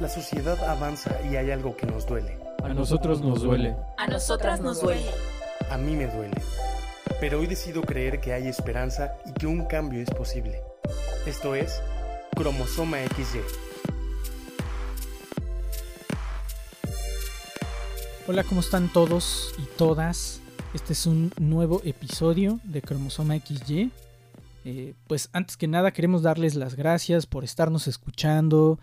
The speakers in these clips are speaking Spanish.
La sociedad avanza y hay algo que nos duele. A nosotros nos duele. A nosotras nos duele. A mí me duele. Pero hoy decido creer que hay esperanza y que un cambio es posible. Esto es Cromosoma XY. Hola, ¿cómo están todos y todas? Este es un nuevo episodio de Cromosoma XY. Eh, pues antes que nada queremos darles las gracias por estarnos escuchando,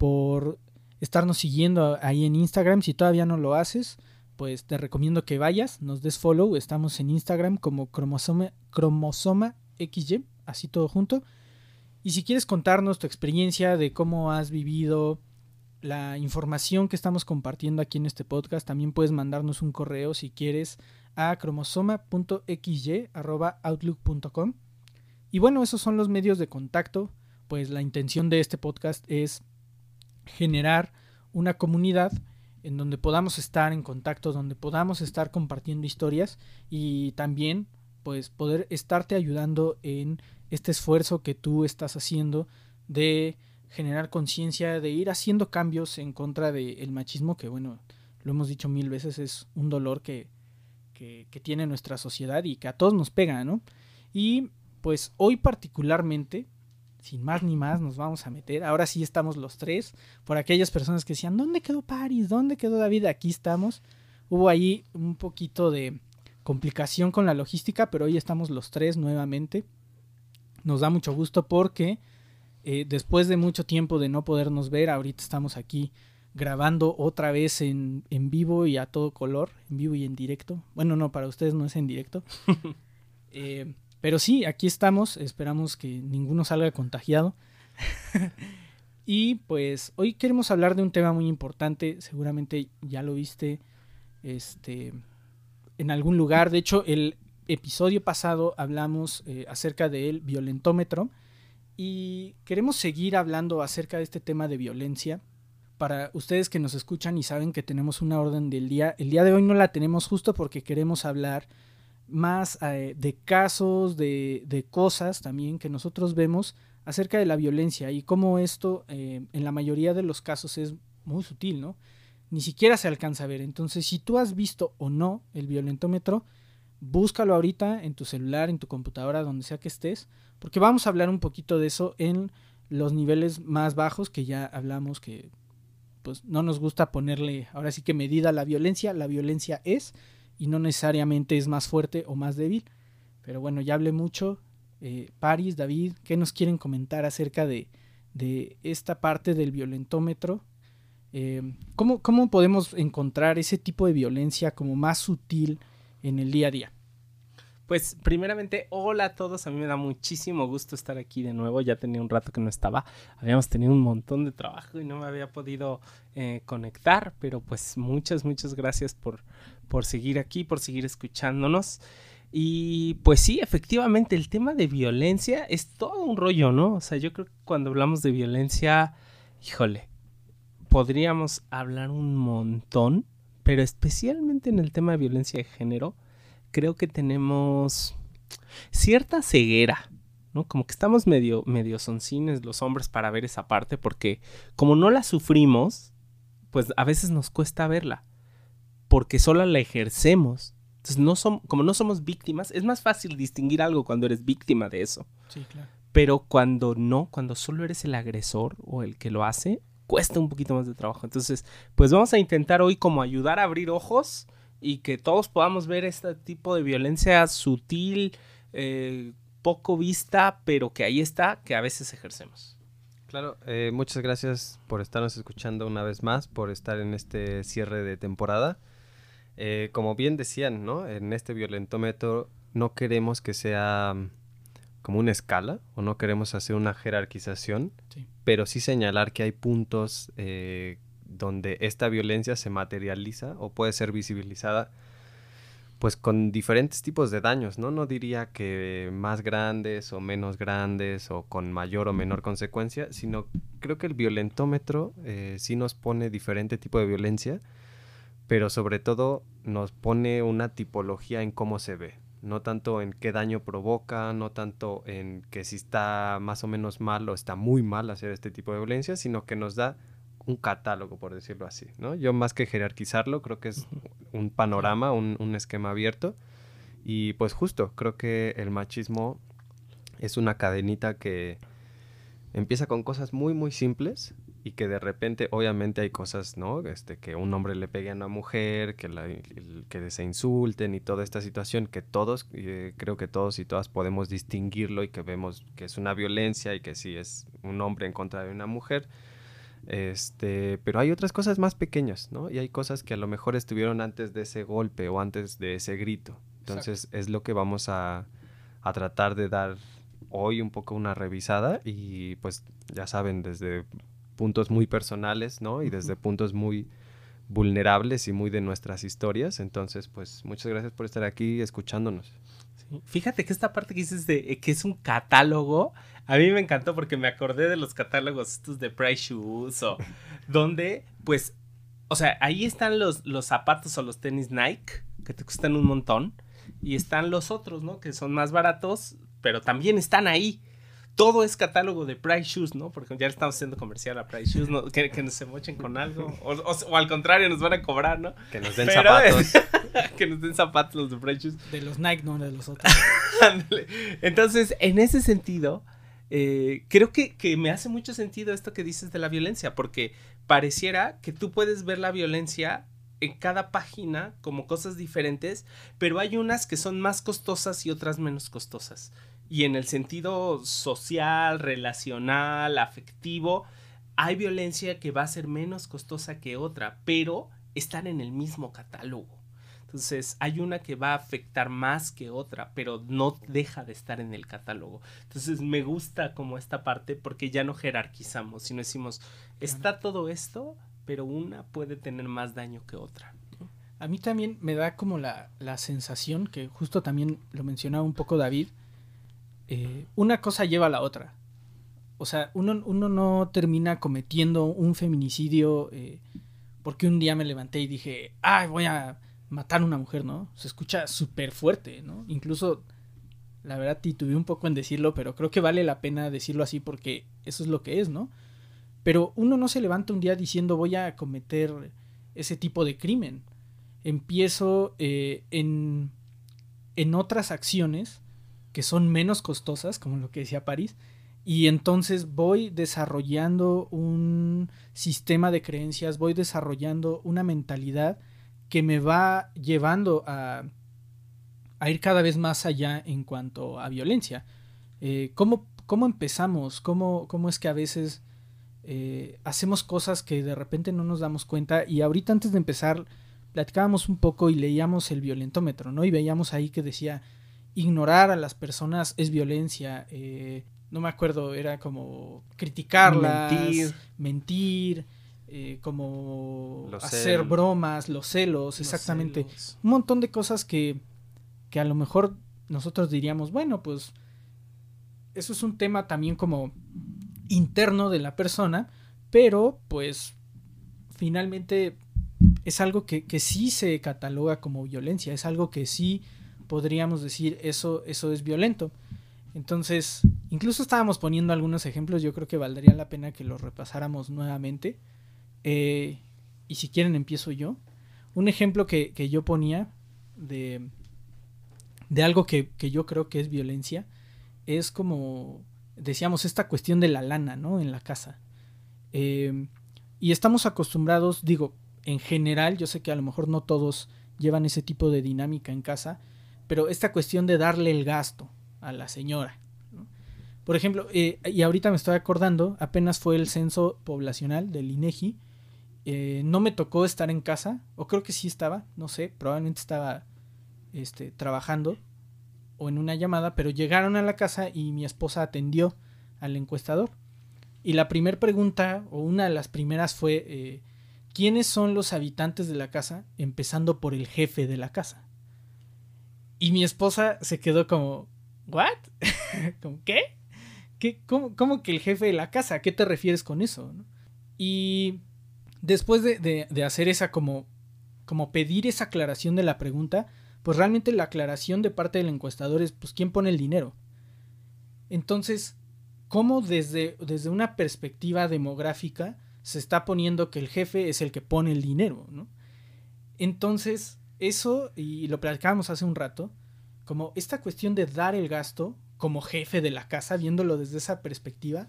por estarnos siguiendo ahí en Instagram. Si todavía no lo haces, pues te recomiendo que vayas, nos des follow. Estamos en Instagram como cromosoma, cromosoma XY, así todo junto. Y si quieres contarnos tu experiencia de cómo has vivido la información que estamos compartiendo aquí en este podcast, también puedes mandarnos un correo si quieres a cromosoma.xy.outlook.com. Y bueno, esos son los medios de contacto, pues la intención de este podcast es generar una comunidad en donde podamos estar en contacto, donde podamos estar compartiendo historias y también pues poder estarte ayudando en este esfuerzo que tú estás haciendo de generar conciencia, de ir haciendo cambios en contra del machismo, que bueno, lo hemos dicho mil veces, es un dolor que, que, que tiene nuestra sociedad y que a todos nos pega, ¿no? Y pues hoy particularmente, sin más ni más, nos vamos a meter. Ahora sí estamos los tres. Por aquellas personas que decían, ¿dónde quedó Paris? ¿Dónde quedó David? Aquí estamos. Hubo ahí un poquito de complicación con la logística, pero hoy estamos los tres nuevamente. Nos da mucho gusto porque eh, después de mucho tiempo de no podernos ver, ahorita estamos aquí grabando otra vez en, en vivo y a todo color, en vivo y en directo. Bueno, no, para ustedes no es en directo. eh, pero sí, aquí estamos, esperamos que ninguno salga contagiado. y pues hoy queremos hablar de un tema muy importante, seguramente ya lo viste este en algún lugar, de hecho el episodio pasado hablamos eh, acerca del violentómetro y queremos seguir hablando acerca de este tema de violencia. Para ustedes que nos escuchan y saben que tenemos una orden del día, el día de hoy no la tenemos justo porque queremos hablar más eh, de casos, de, de, cosas también que nosotros vemos acerca de la violencia y cómo esto eh, en la mayoría de los casos es muy sutil, ¿no? Ni siquiera se alcanza a ver. Entonces, si tú has visto o no el violentómetro, búscalo ahorita en tu celular, en tu computadora, donde sea que estés, porque vamos a hablar un poquito de eso en los niveles más bajos que ya hablamos que pues no nos gusta ponerle ahora sí que medida a la violencia, la violencia es y no necesariamente es más fuerte o más débil. Pero bueno, ya hablé mucho. Eh, Paris, David, ¿qué nos quieren comentar acerca de, de esta parte del violentómetro? Eh, ¿cómo, ¿Cómo podemos encontrar ese tipo de violencia como más sutil en el día a día? Pues primeramente, hola a todos, a mí me da muchísimo gusto estar aquí de nuevo, ya tenía un rato que no estaba, habíamos tenido un montón de trabajo y no me había podido eh, conectar, pero pues muchas, muchas gracias por, por seguir aquí, por seguir escuchándonos. Y pues sí, efectivamente, el tema de violencia es todo un rollo, ¿no? O sea, yo creo que cuando hablamos de violencia, híjole, podríamos hablar un montón, pero especialmente en el tema de violencia de género, creo que tenemos cierta ceguera, ¿no? Como que estamos medio, medio soncines los hombres para ver esa parte, porque como no la sufrimos, pues a veces nos cuesta verla porque solo la ejercemos. Entonces, no som como no somos víctimas, es más fácil distinguir algo cuando eres víctima de eso. Sí, claro. Pero cuando no, cuando solo eres el agresor o el que lo hace, cuesta un poquito más de trabajo. Entonces, pues vamos a intentar hoy como ayudar a abrir ojos y que todos podamos ver este tipo de violencia sutil, eh, poco vista, pero que ahí está, que a veces ejercemos. Claro, eh, muchas gracias por estarnos escuchando una vez más, por estar en este cierre de temporada. Eh, como bien decían, ¿no? En este violentómetro no queremos que sea mm, como una escala o no queremos hacer una jerarquización, Sí. pero sí señalar que hay puntos eh, donde esta violencia se materializa o puede ser visibilizada pues con diferentes tipos de daños, ¿no? No diría que más grandes o menos grandes o con mayor o menor consecuencia, sino creo que el violentómetro eh, sí nos pone diferente tipo de violencia, pero sobre todo nos pone una tipología en cómo se ve, no tanto en qué daño provoca, no tanto en que si está más o menos mal o está muy mal hacer este tipo de violencia, sino que nos da un catálogo, por decirlo así, ¿no? Yo más que jerarquizarlo, creo que es un panorama, un, un esquema abierto. Y pues justo, creo que el machismo es una cadenita que empieza con cosas muy, muy simples y que de repente, obviamente hay cosas, ¿no? Este, que un hombre le pegue a una mujer, que, la, que se insulten y toda esta situación que todos, eh, creo que todos y todas podemos distinguirlo y que vemos que es una violencia y que sí es un hombre en contra de una mujer. Este, pero hay otras cosas más pequeñas, ¿no? Y hay cosas que a lo mejor estuvieron antes de ese golpe o antes de ese grito. Entonces es lo que vamos a, a tratar de dar hoy un poco una revisada y pues ya saben, desde puntos muy personales, ¿no? Y desde puntos muy vulnerables y muy de nuestras historias. Entonces, pues muchas gracias por estar aquí escuchándonos. Fíjate que esta parte que dices de eh, que es un catálogo, a mí me encantó porque me acordé de los catálogos estos de Price Shoes o donde, pues, o sea, ahí están los, los zapatos o los tenis Nike que te cuestan un montón y están los otros, ¿no? Que son más baratos, pero también están ahí todo es catálogo de Price Shoes, ¿no? Porque ya estamos haciendo comercial a Price Shoes, ¿no? que, nos se mochen con algo. O, al contrario, nos van a cobrar, ¿no? Que nos den zapatos. que nos den zapatos los de Price Shoes. De los Nike, no de los otros. Entonces, en ese sentido, eh, creo que, que me hace mucho sentido esto que dices de la violencia, porque pareciera que tú puedes ver la violencia en cada página como cosas diferentes, pero hay unas que son más costosas y otras menos costosas y en el sentido social, relacional, afectivo, hay violencia que va a ser menos costosa que otra, pero están en el mismo catálogo. Entonces, hay una que va a afectar más que otra, pero no deja de estar en el catálogo. Entonces, me gusta como esta parte porque ya no jerarquizamos, sino decimos, está todo esto, pero una puede tener más daño que otra. A mí también me da como la, la sensación, que justo también lo mencionaba un poco David, eh, una cosa lleva a la otra. O sea, uno, no termina cometiendo un feminicidio eh, porque un día me levanté y dije, ay, voy a matar a una mujer, ¿no? Se escucha súper fuerte, ¿no? Incluso, la verdad, titubeé un poco en decirlo, pero creo que vale la pena decirlo así porque eso es lo que es, ¿no? Pero uno no se levanta un día diciendo voy a cometer ese tipo de crimen. Empiezo eh, en, en otras acciones que son menos costosas, como lo que decía París, y entonces voy desarrollando un sistema de creencias, voy desarrollando una mentalidad que me va llevando a, a ir cada vez más allá en cuanto a violencia. Eh, ¿cómo, empezamos? ¿Cómo, ¿Cómo, es que a veces eh, hacemos cosas que de repente no nos damos cuenta? Y ahorita antes de empezar, platicábamos un poco y leíamos el violentómetro, ¿no? Y veíamos ahí que decía ignorar a las personas es violencia. Eh, no me acuerdo, era como criticarlas, mentir, mentir eh, como hacer bromas, los celos, exactamente. Un montón de cosas que, que a lo mejor nosotros diríamos, bueno, pues eso es un tema también como interno de la persona, pero pues finalmente es algo que, que sí se cataloga como violencia, es algo que sí podríamos decir eso, eso es violento. Entonces, incluso estábamos poniendo algunos ejemplos, yo creo que valdría la pena que los repasáramos nuevamente. Eh, y si quieren empiezo yo. Un ejemplo que, yo ponía de, de algo que, yo creo que es violencia es como, decíamos, esta cuestión de la lana, ¿no? En la casa. Eh, y estamos acostumbrados, digo, en general, yo sé que a lo mejor no todos llevan ese tipo de dinámica en casa, pero esta cuestión de darle el gasto a la señora. Por ejemplo, eh, y ahorita me estoy acordando, apenas fue el censo poblacional del INEGI. Eh, no me tocó estar en casa, o creo que sí estaba, no sé, probablemente estaba este, trabajando o en una llamada, pero llegaron a la casa y mi esposa atendió al encuestador. Y la primera pregunta, o una de las primeras fue, eh, ¿quiénes son los habitantes de la casa? Empezando por el jefe de la casa. Y mi esposa se quedó como, ¿what? ¿Cómo qué? ¿Qué cómo, que el jefe de la casa? ¿A qué te refieres con eso? Y después de, hacer esa como, como pedir esa aclaración de la pregunta, pues realmente la aclaración de parte del encuestador es, pues, ¿quién pone el dinero? Entonces, ¿cómo desde, desde una perspectiva demográfica se está poniendo que el jefe es el que pone el dinero, ¿no? Entonces, eso, y lo platicábamos hace un rato, como esta cuestión de dar el gasto como jefe de la casa, viéndolo desde esa perspectiva,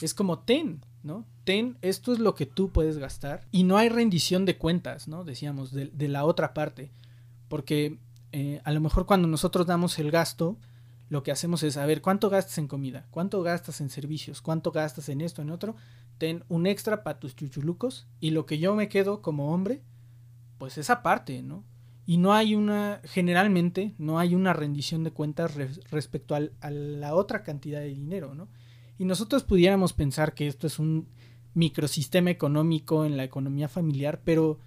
es como ten, ¿no? Ten, esto es lo que tú puedes gastar. Y no hay rendición de cuentas, ¿no? Decíamos, de, de la otra parte. Porque eh, a lo mejor cuando nosotros damos el gasto, lo que hacemos es, a ver, ¿cuánto gastas en comida? ¿Cuánto gastas en servicios? ¿Cuánto gastas en esto, en otro? Ten un extra para tus chuchulucos y lo que yo me quedo como hombre, pues esa parte, ¿no? Y no hay una, generalmente, no hay una rendición de cuentas respecto al, a la otra cantidad de dinero, ¿no? Y nosotros pudiéramos pensar que esto es un microsistema económico en la economía familiar, pero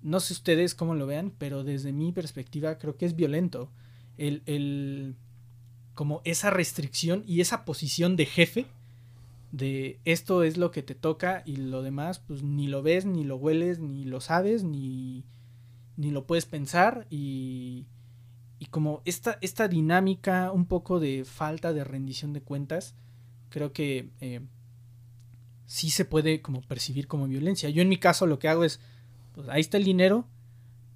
no sé ustedes cómo lo vean, pero desde mi perspectiva creo que es violento. El, el, como esa restricción y esa posición de jefe de esto es lo que te toca y lo demás pues ni lo ves, ni lo hueles, ni lo sabes, ni, ni lo puedes pensar y, y como esta, esta dinámica un poco de falta de rendición de cuentas creo que eh, sí se puede como percibir como violencia. Yo en mi caso lo que hago es pues ahí está el dinero,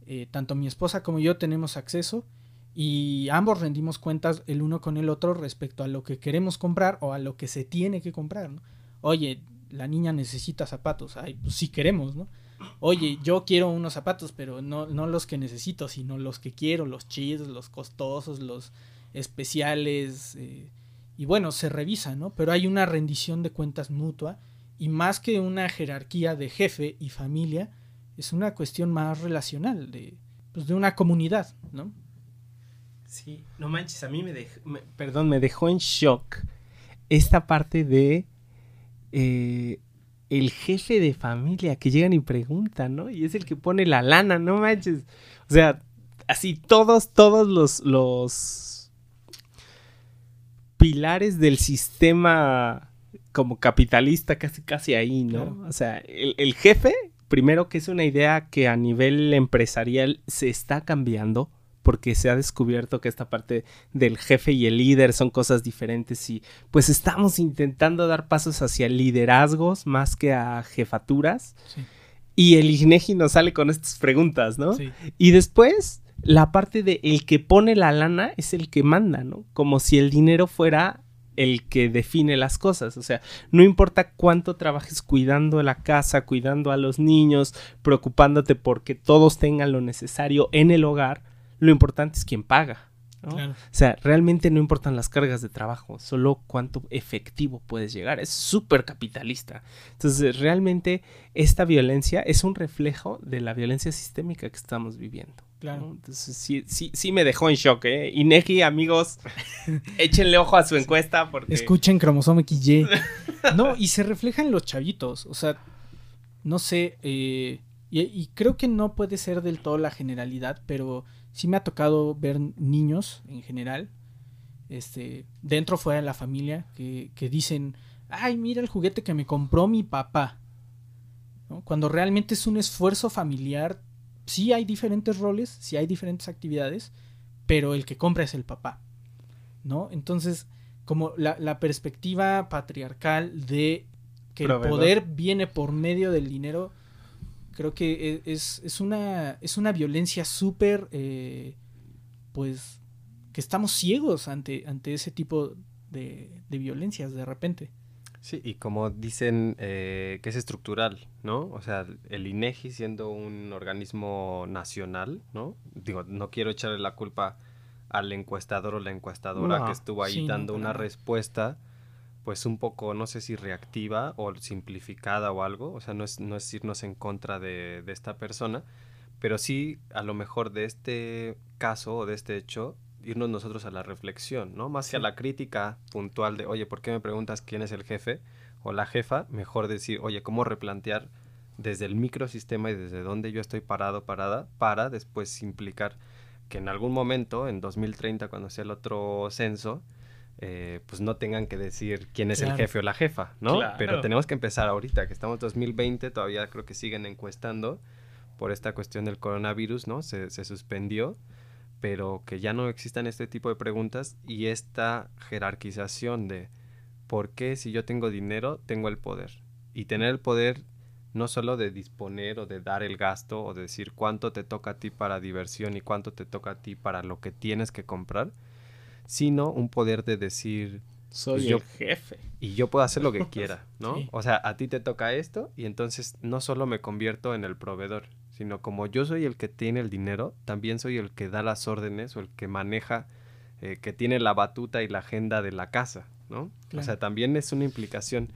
eh, tanto mi esposa como yo tenemos acceso y ambos rendimos cuentas el uno con el otro respecto a lo que queremos comprar o a lo que se tiene que comprar. ¿no? Oye, la niña necesita zapatos, Ay, pues sí queremos, ¿no? Oye, yo quiero unos zapatos, pero no, no los que necesito, sino los que quiero, los chidos, los costosos, los especiales. Eh, y bueno, se revisa, ¿no? Pero hay una rendición de cuentas mutua y más que una jerarquía de jefe y familia, es una cuestión más relacional, de, pues de una comunidad, ¿no? Sí, no manches, a mí me dejó, perdón, me dejó en shock esta parte de eh, el jefe de familia que llegan y preguntan, ¿no? Y es el que pone la lana, no manches. O sea, así todos, todos los, los pilares del sistema como capitalista casi casi ahí, ¿no? O sea, el, el, jefe primero que es una idea que a nivel empresarial se está cambiando porque se ha descubierto que esta parte del jefe y el líder son cosas diferentes y pues estamos intentando dar pasos hacia liderazgos más que a jefaturas. Sí. Y el IGNEGI nos sale con estas preguntas, ¿no? Sí. Y después la parte de el que pone la lana es el que manda, ¿no? Como si el dinero fuera el que define las cosas. O sea, no importa cuánto trabajes cuidando la casa, cuidando a los niños, preocupándote porque todos tengan lo necesario en el hogar, lo importante es quién paga. Claro. O sea, realmente no importan las cargas de trabajo, solo cuánto efectivo puedes llegar. Es súper capitalista. Entonces, realmente esta violencia es un reflejo de la violencia sistémica que estamos viviendo. Claro. Entonces sí, sí, sí me dejó en shock, ¿eh? Inegi, amigos, échenle ojo a su encuesta porque... Escuchen cromosoma XY. no, y se reflejan los chavitos, o sea, no sé, eh, y, y, creo que no puede ser del todo la generalidad, pero sí me ha tocado ver niños en general, este, dentro o fuera de la familia, que, que dicen, ay, mira el juguete que me compró mi papá. ¿no? Cuando realmente es un esfuerzo familiar sí hay diferentes roles, sí hay diferentes actividades, pero el que compra es el papá, ¿no? Entonces, como la, la perspectiva patriarcal de que Proveedor. el poder viene por medio del dinero, creo que e, es, es una, es una violencia súper, eh, pues, que estamos ciegos ante, ante ese tipo de, de violencias de repente. Sí, y como dicen eh, que es estructural, ¿no? O sea, el INEGI siendo un organismo nacional, ¿no? Digo, no quiero echarle la culpa al encuestador o la encuestadora no, que estuvo ahí sí, dando no, una respuesta, pues un poco, no sé si reactiva o simplificada o algo, o sea, no es, no es irnos en contra de, de esta persona, pero sí, a lo mejor de este caso o de este hecho, irnos nosotros a la reflexión, ¿no? Más sí. que a la crítica puntual de, oye, ¿por qué me preguntas quién es el jefe o la jefa? Mejor decir, oye, ¿cómo replantear desde el microsistema y desde donde yo estoy parado, parada, para después implicar que en algún momento, en 2030, cuando sea el otro censo, eh, pues no tengan que decir quién es claro. el jefe o la jefa, ¿no? Claro. Pero tenemos que empezar ahorita, que estamos en 2020, todavía creo que siguen encuestando por esta cuestión del coronavirus, ¿no? Se, se suspendió pero que ya no existan este tipo de preguntas y esta jerarquización de por qué si yo tengo dinero tengo el poder. Y tener el poder no solo de disponer o de dar el gasto o de decir cuánto te toca a ti para diversión y cuánto te toca a ti para lo que tienes que comprar, sino un poder de decir, soy Pues yo- el jefe. y yo puedo hacer lo que quiera, ¿no? Sí. O sea, a ti te toca esto y entonces no solo me convierto en el proveedor, sino como yo soy el que tiene el dinero, también soy el que da las órdenes o el que maneja, eh, que tiene la batuta y la agenda de la casa, ¿no? Claro. O sea, también es una implicación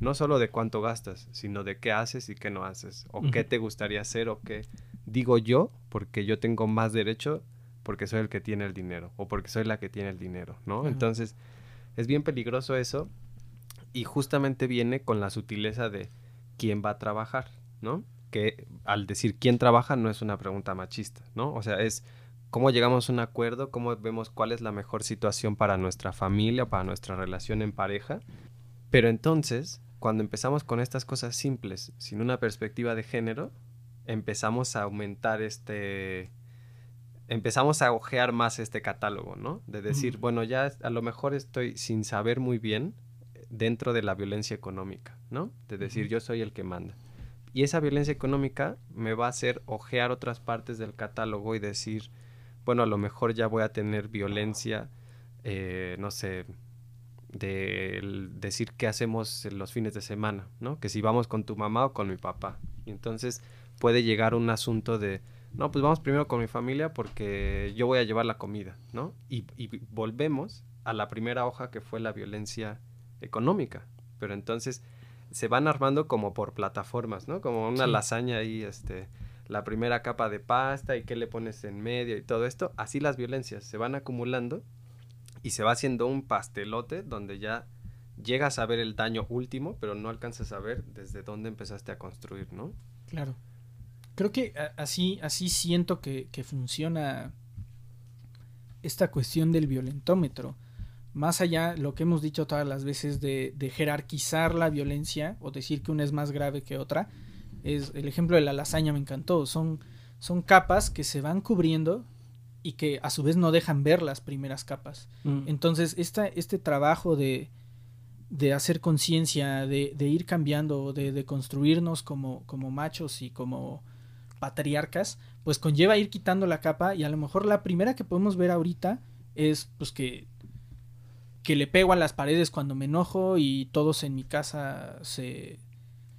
no solo de cuánto gastas, sino de qué haces y qué no haces, o qué te gustaría hacer o qué digo yo, porque yo tengo más derecho porque soy el que tiene el dinero o porque soy la que tiene el dinero, ¿no? Entonces, es bien peligroso eso y justamente viene con la sutileza de quién va a trabajar, ¿no? Que al decir quién trabaja no es una pregunta machista, ¿no? O sea, es cómo llegamos a un acuerdo, cómo vemos cuál es la mejor situación para nuestra familia, para nuestra relación en pareja. Pero entonces, cuando empezamos con estas cosas simples, sin una perspectiva de género, empezamos a aumentar este empezamos a ojear más este catálogo, ¿no? De decir, bueno, ya a lo mejor estoy sin saber muy bien eh, dentro de la violencia económica, ¿no? De decir, yo soy el que manda. Y esa violencia económica me va a hacer ojear otras partes del catálogo y decir, bueno, a lo mejor ya voy a tener violencia, eh, no sé, de decir qué hacemos en los fines de semana, ¿no? Que si vamos con tu mamá o con mi papá. Y entonces puede llegar un asunto de, no, pues vamos primero con mi familia porque yo voy a llevar la comida, ¿no? Y, y volvemos a la primera hoja que fue la violencia económica. Pero entonces se van armando como por plataformas, ¿no? Como una Sí. lasaña ahí, este, la primera capa de pasta y qué le pones en medio y todo esto. Así las violencias se van acumulando y se va haciendo un pastelote donde ya llegas a ver el daño último, pero no alcanzas a ver desde dónde empezaste a construir, ¿no? Claro. Creo que así, así siento que, que funciona esta cuestión del violentómetro. Más allá, lo que hemos dicho todas las veces de, de jerarquizar la violencia o decir que una es más grave que otra, es el ejemplo de la lasaña me encantó. Son, son capas que se van cubriendo y que a su vez no dejan ver las primeras capas. Mm. Entonces, esta, este trabajo de, de hacer conciencia, de, de ir cambiando, de, de construirnos como, como machos y como patriarcas, pues conlleva ir quitando la capa y a lo mejor la primera que podemos ver ahorita es pues que que le pego a las paredes cuando me enojo y todos en mi casa se,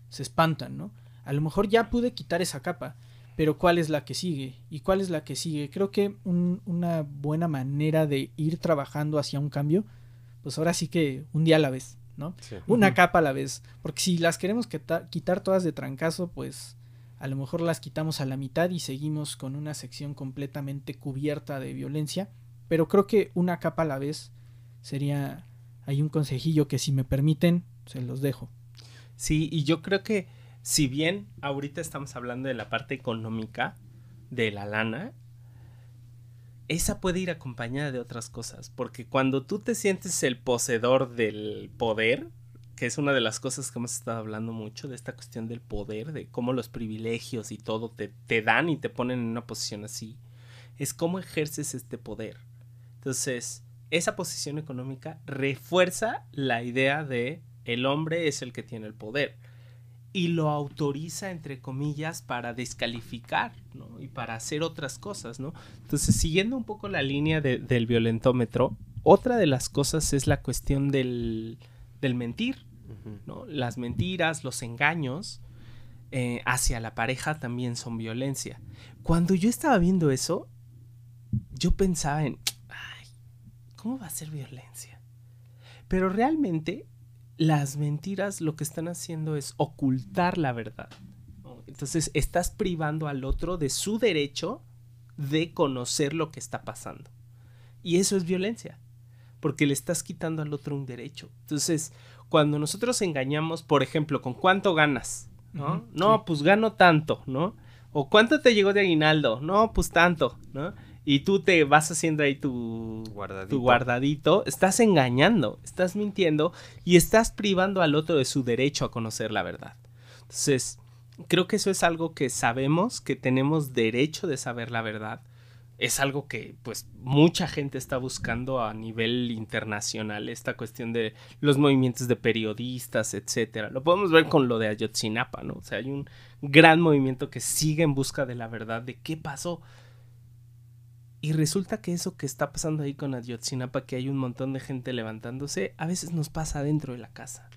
se espantan, ¿no? A lo mejor ya pude quitar esa capa, pero ¿cuál es la que sigue? ¿Y cuál es la que sigue? Creo que un- una buena manera de ir trabajando hacia un cambio, pues ahora sí que un día a la vez, ¿no? Una capa a la vez. Porque si las queremos quita- quitar todas de trancazo, pues a lo mejor las quitamos a la mitad y seguimos con una sección completamente cubierta de violencia. Pero creo que una capa a la vez sería hay un consejillo que si me permiten, se los dejo. Sí, y yo creo que si bien ahorita estamos hablando de la parte económica de la lana, esa puede ir acompañada de otras cosas, porque cuando tú te sientes el poseedor del poder, que es una de las cosas que hemos estado hablando mucho, de esta cuestión del poder, de cómo los privilegios y todo te, te dan y te ponen en una posición así, es cómo ejerces este poder. Entonces, esa posición económica refuerza la idea de el hombre es el que tiene el poder y lo autoriza entre comillas para descalificar ¿no? y para hacer otras cosas no entonces siguiendo un poco la línea de- del violentómetro otra de las cosas es la cuestión del, del mentir. ¿No? las mentiras los engaños eh, hacia la pareja también son violencia cuando yo estaba viendo eso yo pensaba en ay cómo va a ser violencia pero realmente las mentiras lo que están haciendo es ocultar la verdad. Entonces estás privando al otro de su derecho de conocer lo que está pasando. Y eso es violencia, porque le estás quitando al otro un derecho. Entonces, cuando nosotros engañamos, por ejemplo, con cuánto ganas, ¿no? No, sí. pues gano tanto, ¿no? O cuánto te llegó de aguinaldo, no, pues tanto, ¿no? Y tú te vas haciendo ahí tu Guardadito. tu guardadito, estás engañando, estás mintiendo y estás privando al otro de su derecho a conocer la verdad. Entonces, creo que eso es algo que sabemos, que tenemos derecho de saber la verdad, es algo que pues mucha gente está buscando a nivel internacional, esta cuestión de los movimientos de periodistas, etcétera. Lo podemos ver con lo de Ayotzinapa, ¿no? O sea, hay un gran movimiento que sigue en busca de la verdad de qué pasó. Y resulta que eso que está pasando ahí con Ayotzinapa, que hay un montón de gente levantándose, a veces nos pasa dentro de la casa.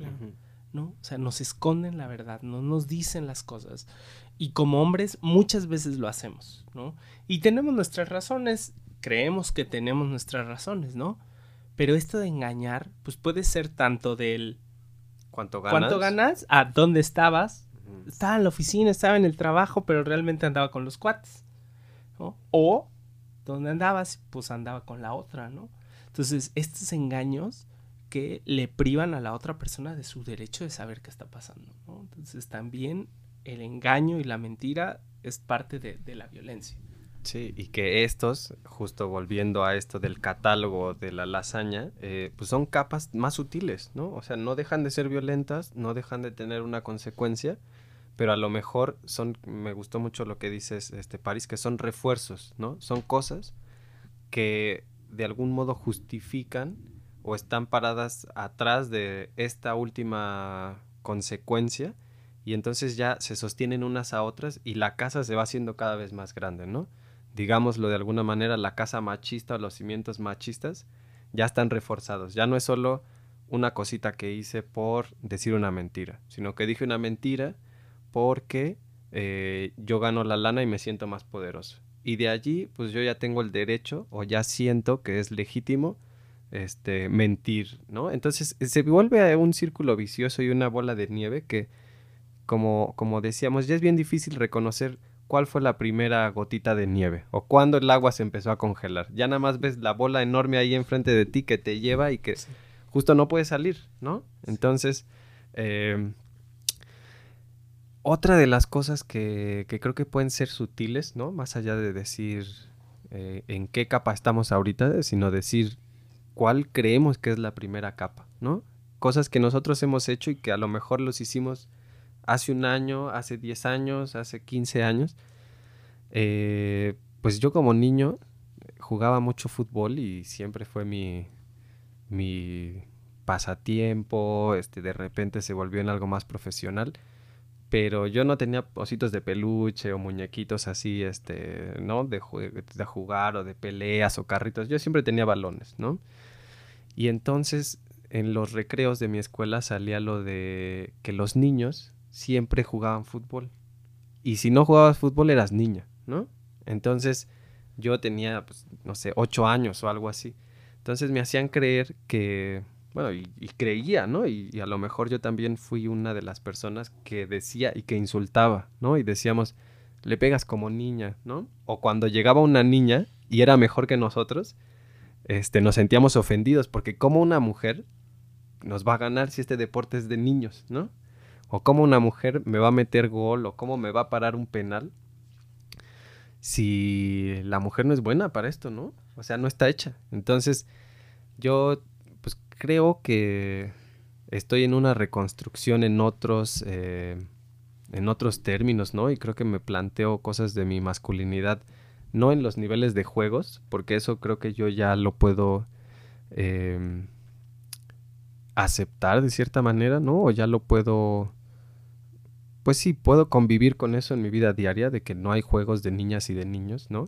¿no? O sea, nos esconden la verdad, no nos dicen las cosas. Y como hombres muchas veces lo hacemos, ¿no? Y tenemos nuestras razones, creemos que tenemos nuestras razones, ¿no? Pero esto de engañar, pues puede ser tanto del... ¿Cuánto ganas? ¿Cuánto ganas? ¿A dónde estabas? Estaba en la oficina, estaba en el trabajo, pero realmente andaba con los cuates, ¿no? O, ¿dónde andabas? Pues andaba con la otra, ¿no? Entonces, estos engaños que le privan a la otra persona de su derecho de saber qué está pasando, ¿no? Entonces, también el engaño y la mentira es parte de, la violencia. Sí, y que estos, justo volviendo a esto del catálogo de la lasaña, eh, pues son capas más sutiles, ¿no? O sea, no dejan de ser violentas, no dejan de tener una consecuencia, pero a lo mejor son, me gustó mucho lo que dices, este, París, que son refuerzos, ¿no? Son cosas que de algún modo justifican o están paradas atrás de esta última consecuencia y entonces ya se sostienen unas a otras y la casa se va haciendo cada vez más grande, ¿no? Digámoslo de alguna manera, la casa machista o los cimientos machistas ya están reforzados, ya no es solo una cosita que hice por decir una mentira, sino que dije una mentira porque eh, yo gano la lana y me siento más poderoso. Y de allí, pues yo ya tengo el derecho o ya siento que es legítimo este, mentir, ¿no? Entonces se vuelve a un círculo vicioso y una bola de nieve que como, como decíamos, ya es bien difícil reconocer cuál fue la primera gotita de nieve o cuándo el agua se empezó a congelar. Ya nada más ves la bola enorme ahí enfrente de ti que te lleva y que justo no puede salir, ¿no? Entonces, em, otra de las cosas que, que, creo que pueden ser sutiles, ¿no? Más allá de decir eh, en qué capa estamos ahorita, sino decir cuál creemos que es la primera capa, ¿no? Cosas que nosotros hemos hecho y que a lo mejor los hicimos hace un año, hace 10 años, hace 15 años, eh, pues yo como niño jugaba mucho fútbol y siempre fue mi, mi pasatiempo, este, de repente se volvió en algo más profesional, pero yo no tenía ositos de peluche o muñequitos así, este, ¿no? De, de jugar o de peleas o carritos, yo siempre tenía balones, ¿no? Y entonces en los recreos de mi escuela salía lo de que los niños siempre jugaban fútbol. Y si no jugabas fútbol eras niña, ¿no? Entonces yo tenía, pues, no sé, ocho años o algo así. Entonces me hacían creer que, bueno, y, creía, ¿no? Y, y, a lo mejor yo también fui una de las personas que decía y que insultaba, ¿no? Y decíamos, le pegas como niña, ¿no? O cuando llegaba una niña y era mejor que nosotros, este, nos sentíamos ofendidos porque como una mujer nos va a ganar si este deporte es de niños, ¿no? O cómo una mujer me va a meter gol o cómo me va a parar un penal si la mujer no es buena para esto, ¿no? O sea, no está hecha. Entonces, yo pues creo que estoy en una reconstrucción en otros, eh, en otros términos, ¿no? Y creo que me planteo cosas de mi masculinidad, no en los niveles de juegos, porque eso creo que yo ya lo puedo em, aceptar de cierta manera, ¿no? O ya lo puedo pues sí, puedo convivir con eso en mi vida diaria, de que no hay juegos de niñas y de niños, ¿no?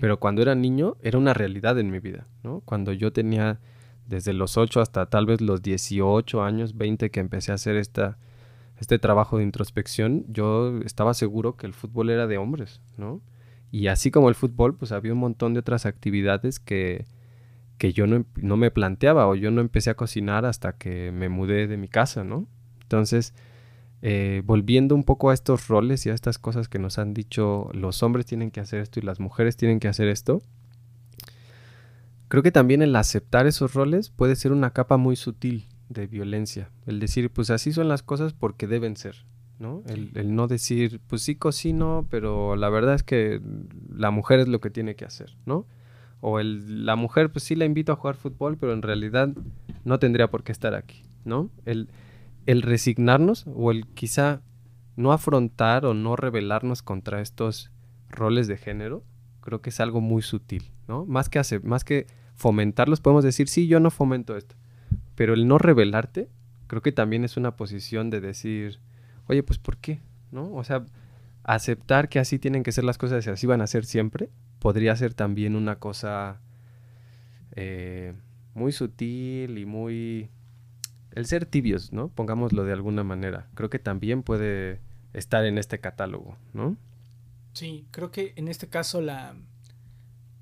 Pero cuando era niño era una realidad en mi vida, ¿no? Cuando yo tenía desde los 8 hasta tal vez los 18 años, 20 que empecé a hacer esta, este trabajo de introspección, yo estaba seguro que el fútbol era de hombres, ¿no? Y así como el fútbol, pues había un montón de otras actividades que, que yo no, no me planteaba o yo no empecé a cocinar hasta que me mudé de mi casa, ¿no? Entonces, eh, volviendo un poco a estos roles y a estas cosas que nos han dicho los hombres tienen que hacer esto y las mujeres tienen que hacer esto, creo que también el aceptar esos roles puede ser una capa muy sutil de violencia. El decir, pues así son las cosas porque deben ser, ¿no? El, no decir, pues sí cocino, pero la verdad es que la mujer es lo que tiene que hacer, ¿no? O el, la mujer, pues sí la invito a jugar fútbol, pero en realidad no tendría por qué estar aquí, ¿no? El, el resignarnos o el quizá no afrontar o no rebelarnos contra estos roles de género creo que es algo muy sutil, ¿no? Más que, hacer, más que fomentarlos, podemos decir, sí, yo no fomento esto. Pero el no revelarte, creo que también es una posición de decir, oye, pues ¿por qué? ¿No? O sea, aceptar que así tienen que ser las cosas y así van a ser siempre, podría ser también una cosa eh, muy sutil y muy... El ser tibios, ¿no? Pongámoslo de alguna manera. Creo que también puede estar en este catálogo, ¿no? Sí, creo que en este caso la...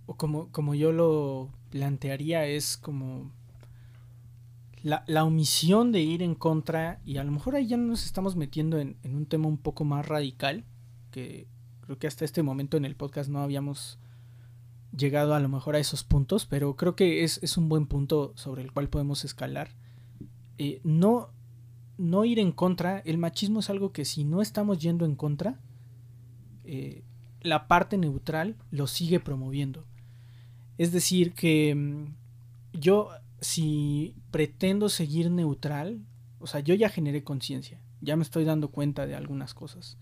O como, como yo lo plantearía es como la, la, omisión de ir en contra, y a lo mejor ahí ya nos estamos metiendo en, en, un tema un poco más radical, que creo que hasta este momento en el podcast no habíamos llegado a lo mejor a esos puntos, pero creo que es, es un buen punto sobre el cual podemos escalar. Eh, no, no ir en contra, el machismo es algo que si no estamos yendo en contra, eh, la parte neutral lo sigue promoviendo. Es decir, que mm, yo si pretendo seguir neutral, o sea, yo ya generé conciencia, ya me estoy dando cuenta de algunas cosas.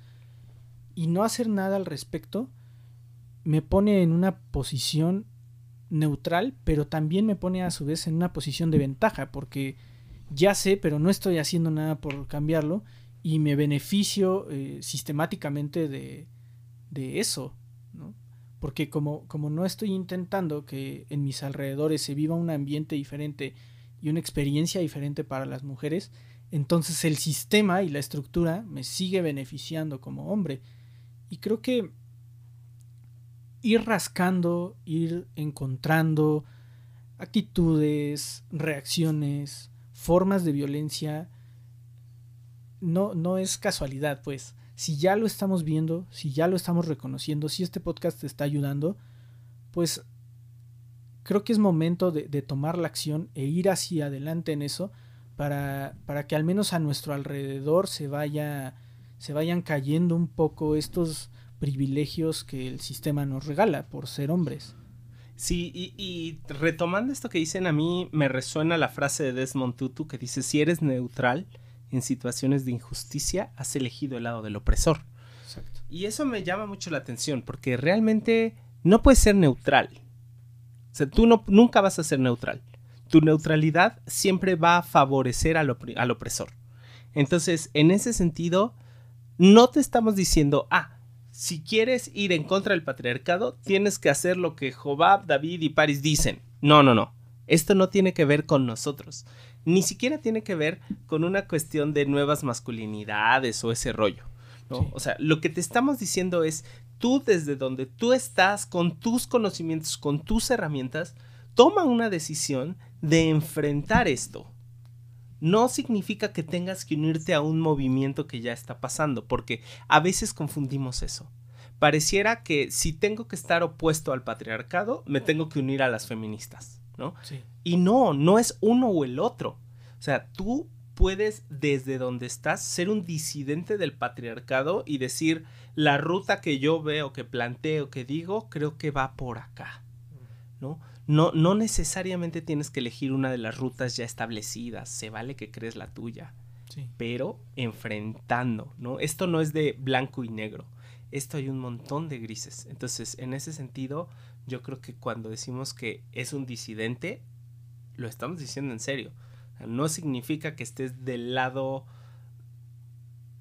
Y no hacer nada al respecto me pone en una posición neutral, pero también me pone a su vez en una posición de ventaja, porque ya sé, pero no estoy haciendo nada por cambiarlo y me beneficio eh, sistemáticamente de, de eso, ¿no? Porque como, como no estoy intentando que en mis alrededores se viva un ambiente diferente y una experiencia diferente para las mujeres, entonces el sistema y la estructura me sigue beneficiando como hombre. Y creo que ir rascando, ir encontrando actitudes, reacciones, formas de violencia, no, no es casualidad, pues. Si ya lo estamos viendo, si ya lo estamos reconociendo, si este podcast te está ayudando, pues creo que es momento de, de tomar la acción e ir hacia adelante en eso para, para, que al menos a nuestro alrededor se vaya se vayan cayendo un poco estos privilegios que el sistema nos regala por ser hombres. Sí, y, y, retomando esto que dicen, a mí me resuena la frase de Desmond Tutu que dice, si eres neutral en situaciones de injusticia, has elegido el lado del opresor. Exacto. Y eso me llama mucho la atención, porque realmente no puedes ser neutral. O sea, tú no, nunca vas a ser neutral. Tu neutralidad siempre va a favorecer al, al opresor. Entonces, en ese sentido, no te estamos diciendo, ah, si quieres ir en contra del patriarcado, tienes que hacer lo que Jobab, David y Paris dicen. No, no, no. Esto no tiene que ver con nosotros. Ni siquiera tiene que ver con una cuestión de nuevas masculinidades o ese rollo. ¿no? Sí. O sea, lo que te estamos diciendo es, tú desde donde tú estás, con tus conocimientos, con tus herramientas, toma una decisión de enfrentar esto no significa que tengas que unirte a un movimiento que ya está pasando, porque a veces confundimos eso. Pareciera que si tengo que estar opuesto al patriarcado, me tengo que unir a las feministas, ¿no? Sí. Y no, no es uno o el otro. O sea, tú puedes desde donde estás ser un disidente del patriarcado y decir la ruta que yo veo, que planteo, que digo, creo que va por acá, ¿no? No, no necesariamente tienes que elegir una de las rutas ya establecidas, se vale que crees la tuya, sí. pero enfrentando, ¿no? Esto no es de blanco y negro, esto hay un montón de grises. Entonces, en ese sentido, yo creo que cuando decimos que es un disidente, lo estamos diciendo en serio. No significa que estés del lado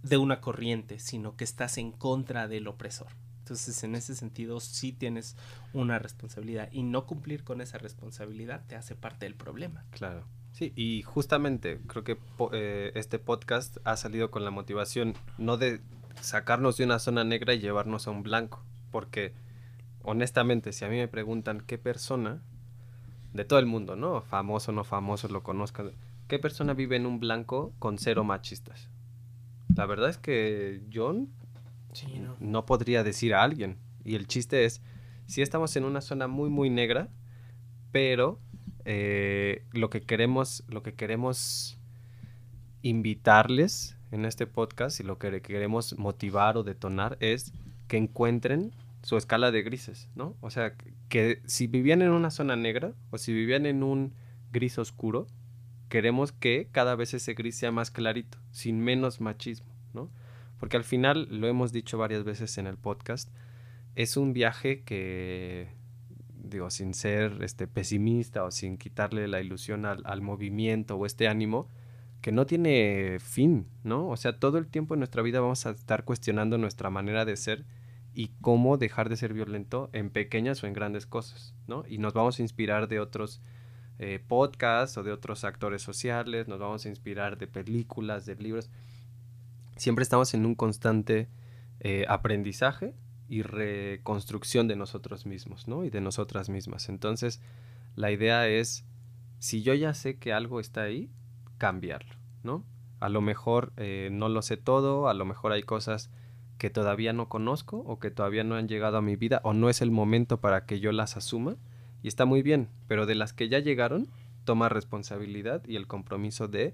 de una corriente, sino que estás en contra del opresor. Entonces, en ese sentido, sí tienes una responsabilidad y no cumplir con esa responsabilidad te hace parte del problema. Claro. Sí, y justamente creo que eh, este podcast ha salido con la motivación no de sacarnos de una zona negra y llevarnos a un blanco, porque honestamente, si a mí me preguntan qué persona de todo el mundo, ¿no? Famoso, no famoso, lo conozcan, ¿qué persona vive en un blanco con cero machistas? La verdad es que yo Sí, no. no podría decir a alguien. Y el chiste es, si estamos en una zona muy, muy negra, pero eh, lo que queremos, lo que queremos invitarles en este podcast y lo que queremos motivar o detonar es que encuentren su escala de grises, ¿no? O sea, que si vivían en una zona negra o si vivían en un gris oscuro, queremos que cada vez ese gris sea más clarito, sin menos machismo. Porque al final, lo hemos dicho varias veces en el podcast, es un viaje que, digo, sin ser este, pesimista o sin quitarle la ilusión al, movimiento o este ánimo, que no tiene fin, ¿no? O sea, todo el tiempo en nuestra vida vamos a estar cuestionando nuestra manera de ser y cómo dejar de ser violento en pequeñas o en grandes cosas, ¿no? Y nos vamos a inspirar de otros eh, podcasts o de otros actores sociales, nos vamos a inspirar de películas, de libros. Siempre estamos en un constante eh, aprendizaje y reconstrucción de nosotros mismos, ¿no? Y de nosotras mismas. Entonces, la idea es, si yo ya sé que algo está ahí, cambiarlo, ¿no? A lo mejor eh, no lo sé todo, a lo mejor hay cosas que todavía no conozco o que todavía no han llegado a mi vida o no es el momento para que yo las asuma y está muy bien, pero de las que ya llegaron, toma responsabilidad y el compromiso de,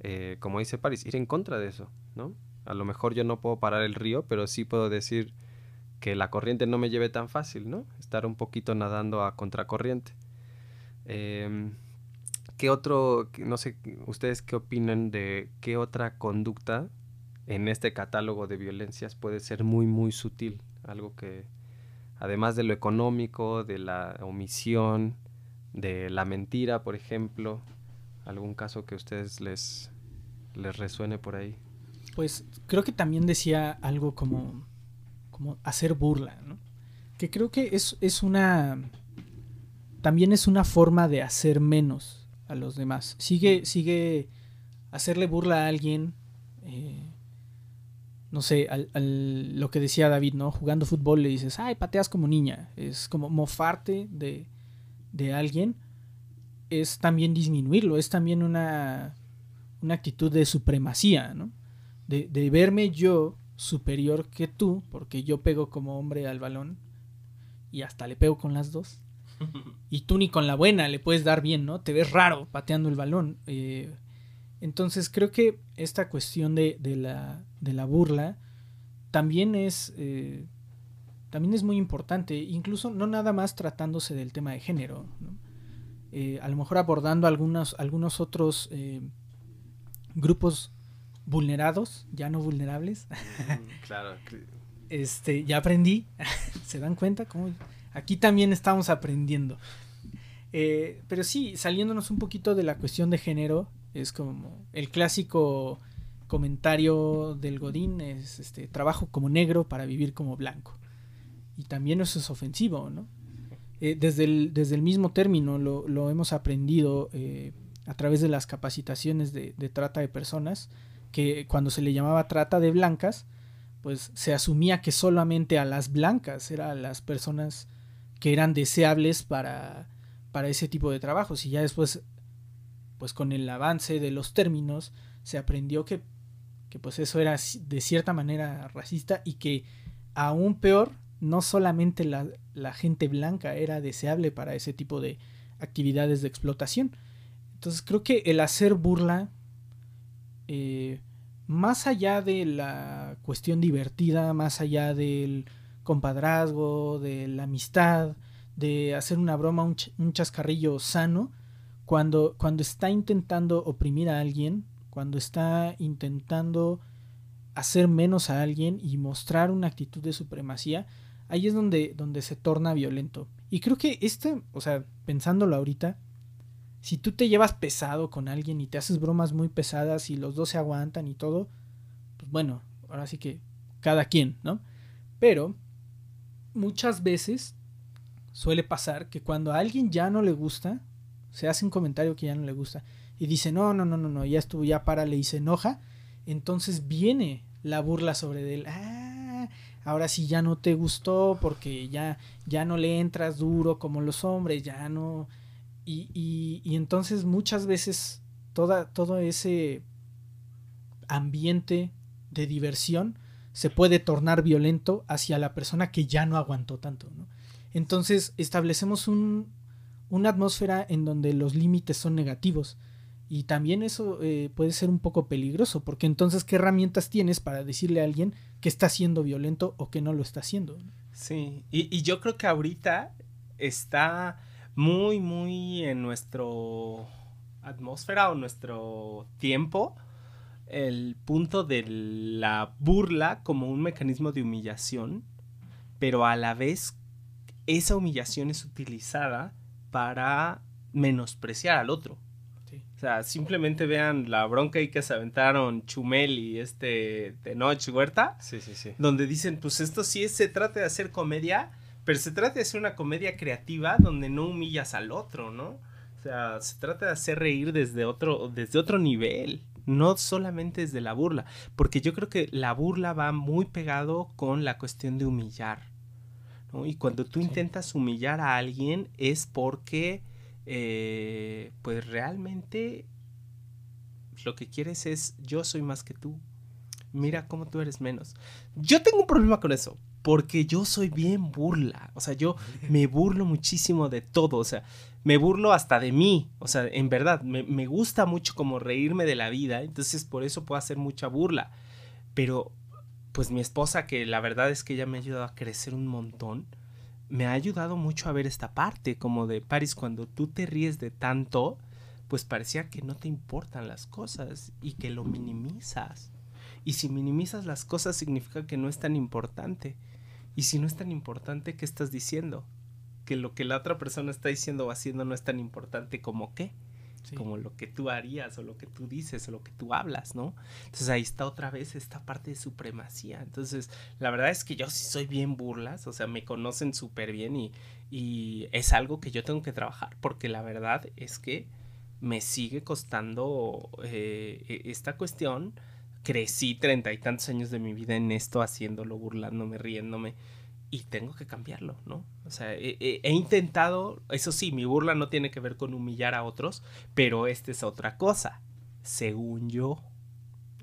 eh, como dice Paris, ir en contra de eso, ¿no? A lo mejor yo no puedo parar el río, pero sí puedo decir que la corriente no me lleve tan fácil, ¿no? Estar un poquito nadando a contracorriente. Em, ¿Qué otro, no sé, ustedes qué opinan de qué otra conducta en este catálogo de violencias puede ser muy, muy sutil. Algo que, además de lo económico, de la omisión, de la mentira, por ejemplo, algún caso que a ustedes les, les resuene por ahí. Pues creo que también decía algo como, como hacer burla, ¿no? Que creo que es, es una... También es una forma de hacer menos a los demás. Sigue, sigue hacerle burla a alguien. Eh, no sé, al, lo que decía David, ¿no? Jugando fútbol le dices, ay, pateas como niña. Es como mofarte de, de alguien. Es también disminuirlo, es también una, una actitud de supremacía, ¿no? De, de verme yo superior que tú, porque yo pego como hombre al balón y hasta le pego con las dos. Y tú ni con la buena le puedes dar bien, ¿no? Te ves raro pateando el balón. Eh, entonces creo que esta cuestión de, de, la, de la, burla también es, eh, también es muy importante, incluso no nada más tratándose del tema de género, eh, a lo mejor abordando algunos, algunos otros grupos vulnerados, ya no vulnerables. claro. Este, ya aprendí, ¿se dan cuenta? ¿Cómo? Aquí también estamos aprendiendo. pero sí, saliéndonos un poquito de la cuestión de género, es como el clásico comentario del Godín es este trabajo como negro para vivir como blanco. Y también eso es ofensivo, ¿no? Eh, desde, el, desde el mismo término lo, lo hemos aprendido eh, a través de las capacitaciones de, de, trata de personas, que cuando se le llamaba trata de blancas, pues se asumía que solamente a las blancas eran las personas que eran deseables para, para ese tipo de trabajos. Y ya después pues con el avance de los términos se aprendió que, que pues eso era de cierta manera racista y que aún peor, no solamente la, la, gente blanca era deseable para ese tipo de actividades de explotación. Entonces creo que el hacer burla, eh, más allá de la cuestión divertida, más allá del compadrazgo, de la amistad, de hacer una broma, un, ch un chascarrillo sano, cuando, cuando está intentando oprimir a alguien, cuando está intentando hacer menos a alguien y mostrar una actitud de supremacía, ahí es donde, donde se torna violento. Y creo que este, o sea, pensándolo ahorita, si tú te llevas pesado con alguien y te haces bromas muy pesadas y los dos se aguantan y todo, pues bueno, ahora sí que cada quien, ¿no? Pero muchas veces suele pasar que cuando a alguien ya no le gusta, se hace un comentario que ya no le gusta y dice, no, no, no, no, no, ya estuvo, ya párale y se enoja, entonces viene la burla sobre él. Ah, ahora sí ya no te gustó porque ya, ya no le entras duro como los hombres, ya no... Y, y, y entonces muchas veces toda, todo ese ambiente de diversión se puede tornar violento hacia la persona que ya no aguantó tanto. ¿no? Entonces establecemos un, una atmósfera en donde los límites son negativos. Y también eso eh, puede ser un poco peligroso, porque entonces, ¿qué herramientas tienes para decirle a alguien que está siendo violento o que no lo está haciendo? Sí, y, y yo creo que ahorita está muy, muy en nuestro atmósfera o nuestro tiempo el punto de la burla como un mecanismo de humillación pero a la vez esa humillación es utilizada para menospreciar al otro. Sí. O sea, simplemente vean la bronca y que se aventaron Chumel y este Tenoch Huerta, Sí, sí, sí. donde dicen, pues esto sí es- se trata de hacer comedia, pero se trata de hacer una comedia creativa donde no humillas al otro, ¿no? O sea, se trata de hacer reír desde otro, desde otro nivel, no solamente desde la burla, porque yo creo que la burla va muy pegado con la cuestión de humillar, ¿no? Y cuando tú Sí. intentas humillar a alguien es porque, eh, pues realmente lo que quieres es yo soy más que tú. Mira cómo tú eres menos. Yo tengo un problema con eso. Porque yo soy bien burla. O sea, yo me burlo muchísimo de todo. O sea, me burlo hasta de mí. O sea, en verdad, me, me gusta mucho como reírme de la vida. Entonces, por eso puedo hacer mucha burla. Pero, pues mi esposa, que la verdad es que ella me ha ayudado a crecer un montón, me ha ayudado mucho a ver esta parte. Como de, Paris, cuando tú te ríes de tanto, pues parecía que no te importan las cosas y que lo minimizas. Y si minimizas las cosas significa que no es tan importante. Y si no es tan importante, ¿qué estás diciendo? Que lo que la otra persona está diciendo o haciendo no es tan importante como qué, Sí. como lo que tú harías o lo que tú dices o lo que tú hablas, ¿no? Entonces ahí está otra vez esta parte de supremacía. Entonces, la verdad es que yo sí soy bien burlas, o sea, me conocen súper bien y, y es algo que yo tengo que trabajar porque la verdad es que me sigue costando eh, e- esta cuestión. Crecí treinta y tantos años de mi vida en esto, haciéndolo, burlándome, riéndome. Y tengo que cambiarlo, ¿no? O sea, he, he- he intentado, eso sí, mi burla no tiene que ver con humillar a otros, pero esta es otra cosa. Según yo,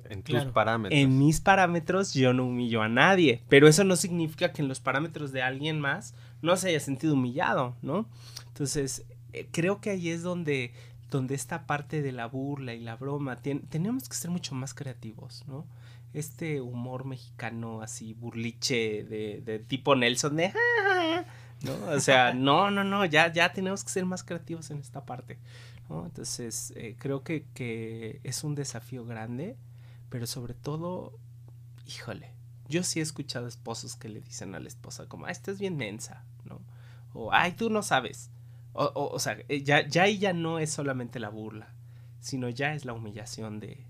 En tus Claro. parámetros. en mis parámetros yo no humillo a nadie, pero eso no significa que en los parámetros de alguien más no se haya sentido humillado, ¿no? Entonces, eh, creo que ahí es donde, donde esta parte de la burla y la broma, tenemos que ser mucho más creativos, ¿no? Este humor mexicano así, burliche de, de tipo Nelson, de... "Ah", ¿no? O sea, no, no, no, ya, ya tenemos que ser más creativos en esta parte, ¿no? Entonces, eh, creo que, que es un desafío grande pero sobre todo, híjole, yo sí he escuchado esposos que le dicen a la esposa como, ah, estás bien mensa, ¿no? O, ay, tú no sabes. O, o, o sea, eh, ya, ya ahí ya no es solamente la burla, sino ya es la humillación de,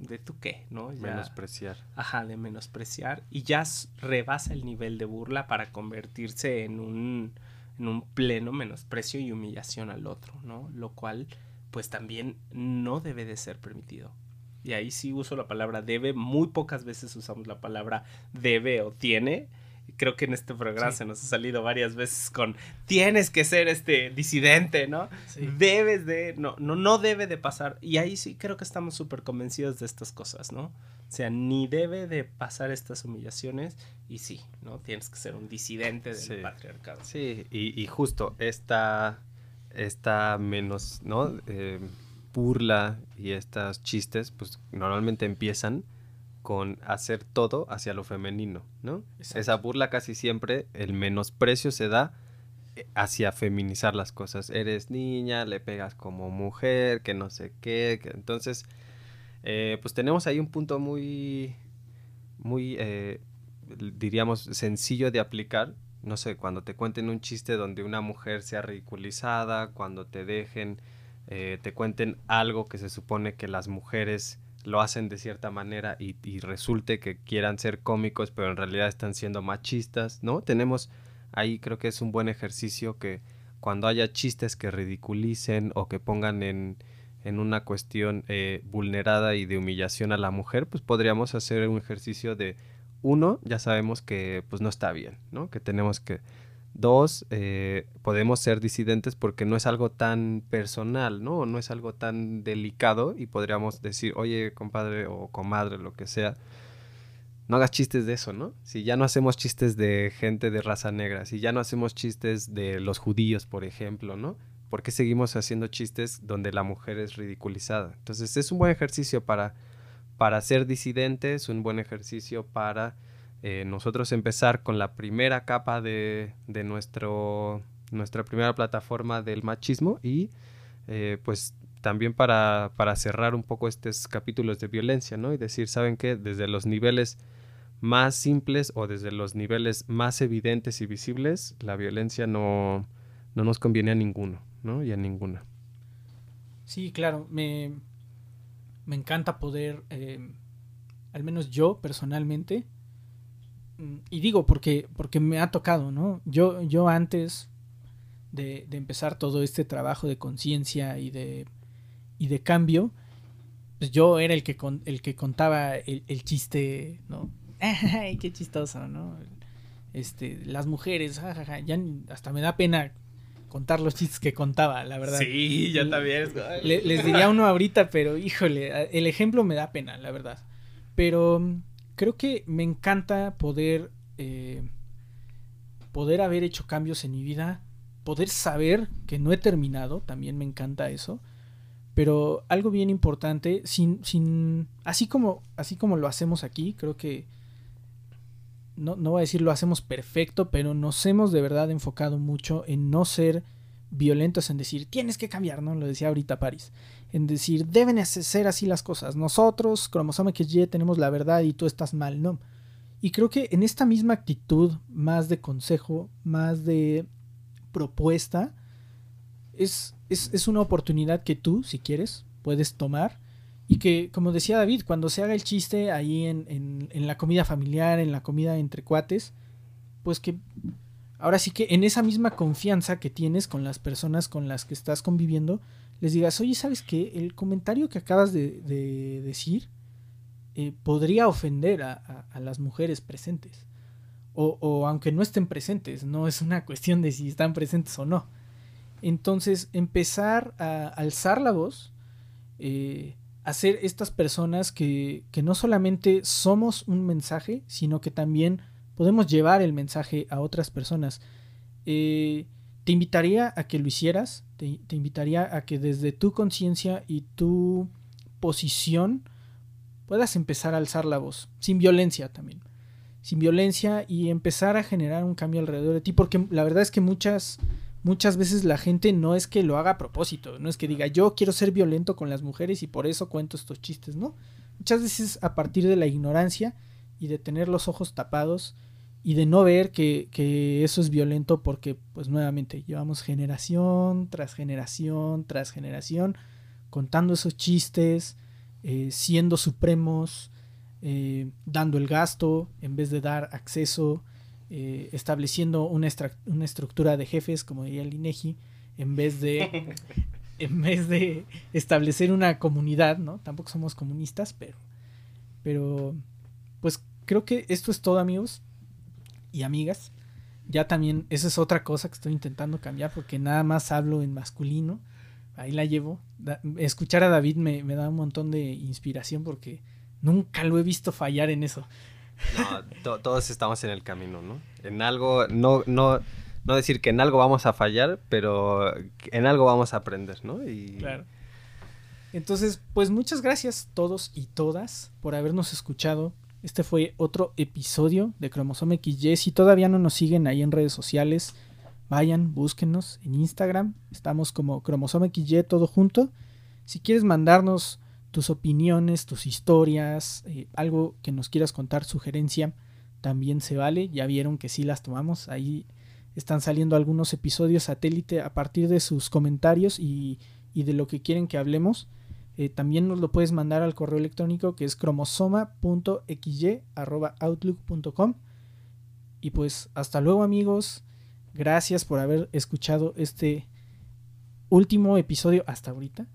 de tú qué, ¿no? Ya, Menospreciar. Ajá, de menospreciar y ya rebasa el nivel de burla para convertirse en un, en un pleno menosprecio y humillación al otro, ¿no? Lo cual, pues también no debe de ser permitido. Y ahí sí uso la palabra debe, muy pocas veces usamos la palabra debe o tiene. Creo que en este programa Sí. se nos ha salido varias veces con tienes que ser este disidente, ¿no? Sí. Debes de, no, no, no debe de pasar. Y ahí sí creo que estamos súper convencidos de estas cosas, ¿no? O sea, ni debe de pasar estas humillaciones y sí, ¿no? Tienes que ser un disidente del Sí. patriarcado. Sí, y, y justo esta, esta menos, ¿no? Eh, burla y estos chistes, pues normalmente empiezan con hacer todo hacia lo femenino, ¿no? Exacto. Esa burla casi siempre, el menosprecio se da eh, hacia feminizar las cosas. Eres niña, le pegas como mujer, que no sé qué. que- entonces, eh, pues tenemos ahí un punto muy, muy, eh, diríamos, sencillo de aplicar. No sé, cuando te cuenten un chiste donde una mujer sea ridiculizada, cuando te dejen, eh, te cuenten algo que se supone que las mujeres lo hacen de cierta manera y, resulte que quieran ser cómicos, pero en realidad están siendo machistas, ¿no? Tenemos ahí creo que es un buen ejercicio que cuando haya chistes que ridiculicen o que pongan en, en una cuestión eh, vulnerada y de humillación a la mujer, pues podríamos hacer un ejercicio de uno, ya sabemos que pues no está bien, ¿no? Que tenemos que Dos, eh, podemos ser disidentes porque no es algo tan personal, ¿no? No es algo tan delicado y podríamos decir, oye, compadre o comadre, lo que sea, no hagas chistes de eso, ¿no? Si ya no hacemos chistes de gente de raza negra, si ya no hacemos chistes de los judíos, por ejemplo, ¿no? ¿Por qué seguimos haciendo chistes donde la mujer es ridiculizada? Entonces es un buen ejercicio para, para ser disidentes, un buen ejercicio para eh, nosotros empezar con la primera capa de, de nuestro, nuestra primera plataforma del machismo y eh, pues también para, para cerrar un poco estos capítulos de violencia, ¿no? Y decir, ¿saben qué? Desde los niveles más simples o desde los niveles más evidentes y visibles, la violencia no, no nos conviene a ninguno, ¿no? Y a ninguna. Sí, claro, me, me encanta poder, eh, al menos yo personalmente, y digo porque, porque me ha tocado, ¿no? Yo, yo antes de, de empezar todo este trabajo de conciencia y de, y de cambio, pues yo era el que, con, el que contaba el, el chiste, ¿no? Ay, qué chistoso, ¿no? Este, las mujeres, jajaja, ya hasta me da pena contar los chistes que contaba, la verdad. Sí, yo también. Le- les diría uno ahorita, pero híjole, el ejemplo me da pena, la verdad. Pero creo que me encanta poder, eh, poder haber hecho cambios en mi vida, poder saber que no he terminado, también me encanta eso. Pero algo bien importante, sin, sin, así como, así como lo hacemos aquí, creo que no, no voy a decir lo hacemos perfecto, pero nos hemos de verdad enfocado mucho en no ser violentos, en decir tienes que cambiar, ¿no? Lo decía ahorita Paris. En decir deben ser así las cosas. Nosotros, cromosoma XY, tenemos la verdad y tú estás mal, ¿no? Y creo que en esta misma actitud, más de consejo, más de propuesta, es, es, es una oportunidad que tú, si quieres, puedes tomar. Y que, como decía David, cuando se haga el chiste ahí en, en, en la comida familiar, en la comida entre cuates, pues que ahora sí que en esa misma confianza que tienes con las personas con las que estás conviviendo, les digas, oye, ¿sabes qué? El comentario que acabas de, de decir eh, podría ofender a, las mujeres presentes. O, aunque no estén presentes, no es una cuestión de si están presentes o no. Entonces, empezar a alzar la voz, eh, a estas personas que no solamente somos un mensaje, sino que también podemos llevar el mensaje a otras personas. Eh, te invitaría a que lo hicieras, te, te invitaría a que desde tu conciencia y tu posición puedas empezar a alzar la voz, sin violencia también, sin violencia y empezar a generar un cambio alrededor de ti, porque la verdad es que muchas, muchas veces la gente no es que lo haga a propósito, no es que diga yo quiero ser violento con las mujeres y por eso cuento estos chistes, ¿no? Muchas veces a partir de la ignorancia y de tener los ojos tapados y de no ver que, que eso es violento porque pues nuevamente llevamos generación tras generación tras generación contando esos chistes, eh, siendo supremos, eh, dando el gasto en vez de dar acceso, eh, estableciendo una, una estructura de jefes, como diría el INEGI, en vez de en vez de establecer una comunidad, ¿no? Tampoco somos comunistas, pero pero pues creo que esto es todo, amigos y amigas. Ya también, esa es otra cosa que estoy intentando cambiar porque nada más hablo en masculino. Ahí la llevo. Da- escuchar a David me, me da un montón de inspiración porque nunca lo he visto fallar en eso. No, to- todos estamos en el camino, ¿no? En algo, no, no, no decir que en algo vamos a fallar, pero en algo vamos a aprender, ¿no? Y Claro. Entonces, pues muchas gracias todos y todas por habernos escuchado. Este fue otro episodio de Cromosoma XY. Si todavía no nos siguen ahí en redes sociales, vayan, búsquenos en Instagram. Estamos como Cromosoma XY todo junto. Si quieres mandarnos tus opiniones, tus historias, eh, algo que nos quieras contar, sugerencia, también se vale. Ya vieron que sí las tomamos. Ahí están saliendo algunos episodios satélite a partir de sus comentarios y, y de lo que quieren que hablemos. Eh, también nos lo puedes mandar al correo electrónico que es cromosoma.xy.outlook.com. Y pues hasta luego amigos. Gracias por haber escuchado este último episodio hasta ahorita.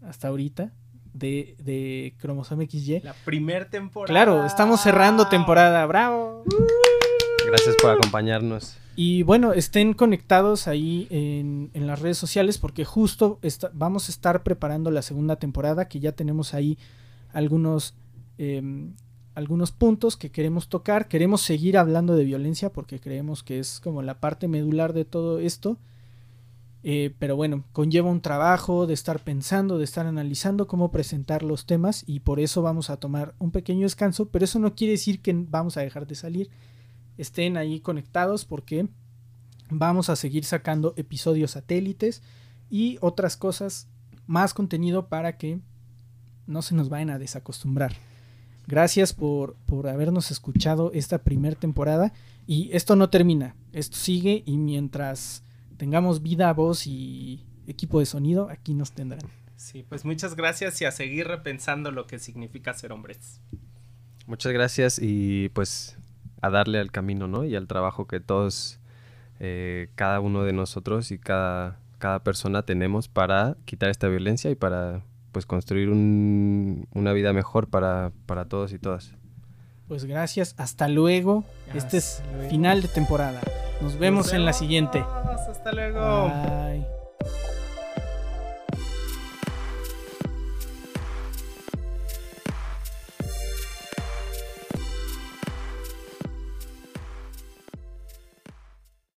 Hasta ahorita. De, de Cromosoma XY. La primer temporada. Claro, estamos cerrando temporada. ¡Bravo! gracias por acompañarnos. Y bueno, estén conectados ahí en, en las redes sociales porque justo vamos a estar preparando la segunda temporada que ya tenemos ahí algunos, em, algunos puntos que queremos tocar. Queremos seguir hablando de violencia porque creemos que es como la parte medular de todo esto. Eh, pero bueno, conlleva un trabajo de estar pensando, de estar analizando cómo presentar los temas y por eso vamos a tomar un pequeño descanso, pero eso no quiere decir que vamos a dejar de salir estén ahí conectados porque vamos a seguir sacando episodios satélites y otras cosas, más contenido para que no se nos vayan a desacostumbrar. Gracias por, por habernos escuchado esta primera temporada. Y esto no termina, esto sigue y mientras tengamos vida, voz y equipo de sonido, aquí nos tendrán. Sí, pues muchas gracias y a seguir repensando lo que significa ser hombres. Muchas gracias y pues a darle al camino, ¿no? Y al trabajo que todos, eh, cada uno de nosotros y cada, cada persona tenemos para quitar esta violencia y para pues construir un- una vida mejor para, para todos y todas. Pues gracias, hasta luego. este es luego. final de temporada. Nos vemos Nos en la vemos. siguiente. Hasta luego. Bye.